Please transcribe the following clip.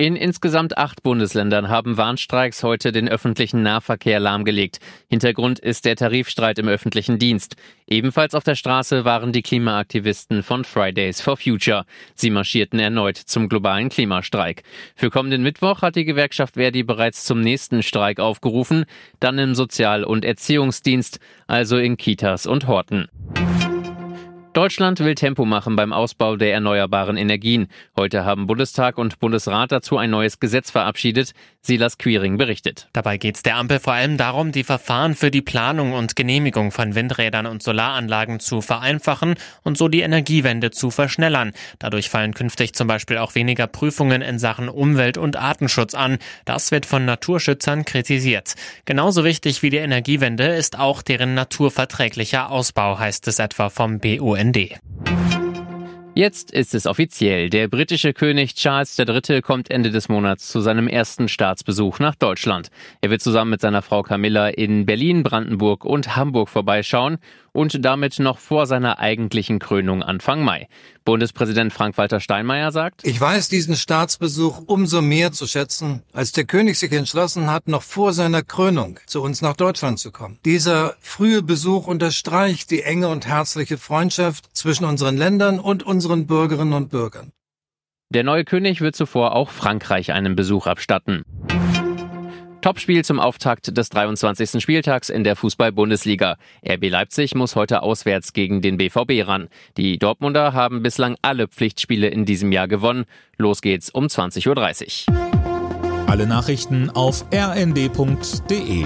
In insgesamt acht Bundesländern haben Warnstreiks heute den öffentlichen Nahverkehr lahmgelegt. Hintergrund ist der Tarifstreit im öffentlichen Dienst. Ebenfalls auf der Straße waren die Klimaaktivisten von Fridays for Future. Sie marschierten erneut zum globalen Klimastreik. Für kommenden Mittwoch hat die Gewerkschaft Verdi bereits zum nächsten Streik aufgerufen, dann im Sozial- und Erziehungsdienst, also in Kitas und Horten. Deutschland will Tempo machen beim Ausbau der erneuerbaren Energien. Heute haben Bundestag und Bundesrat dazu ein neues Gesetz verabschiedet. Silas Quiring berichtet. Dabei geht es der Ampel vor allem darum, die Verfahren für die Planung und Genehmigung von Windrädern und Solaranlagen zu vereinfachen und so die Energiewende zu verschnellern. Dadurch fallen künftig zum Beispiel auch weniger Prüfungen in Sachen Umwelt- und Artenschutz an. Das wird von Naturschützern kritisiert. Genauso wichtig wie die Energiewende ist auch deren naturverträglicher Ausbau, heißt es etwa vom BUND. BND. Jetzt ist es offiziell. Der britische König Charles III. kommt Ende des Monats zu seinem ersten Staatsbesuch nach Deutschland. Er wird zusammen mit seiner Frau Camilla in Berlin, Brandenburg und Hamburg vorbeischauen und damit noch vor seiner eigentlichen Krönung Anfang Mai. Bundespräsident Frank-Walter Steinmeier sagt, Ich weiß diesen Staatsbesuch umso mehr zu schätzen, als der König sich entschlossen hat, noch vor seiner Krönung zu uns nach Deutschland zu kommen. Dieser frühe Besuch unterstreicht die enge und herzliche Freundschaft zwischen unseren Ländern und unseren Bürgerinnen und Bürgern. Der neue König wird zuvor auch Frankreich einen Besuch abstatten. Topspiel zum Auftakt des 23. Spieltags in der Fußball-Bundesliga. RB Leipzig muss heute auswärts gegen den BVB ran. Die Dortmunder haben bislang alle Pflichtspiele in diesem Jahr gewonnen. Los geht's um 20.30 Uhr. Alle Nachrichten auf rnd.de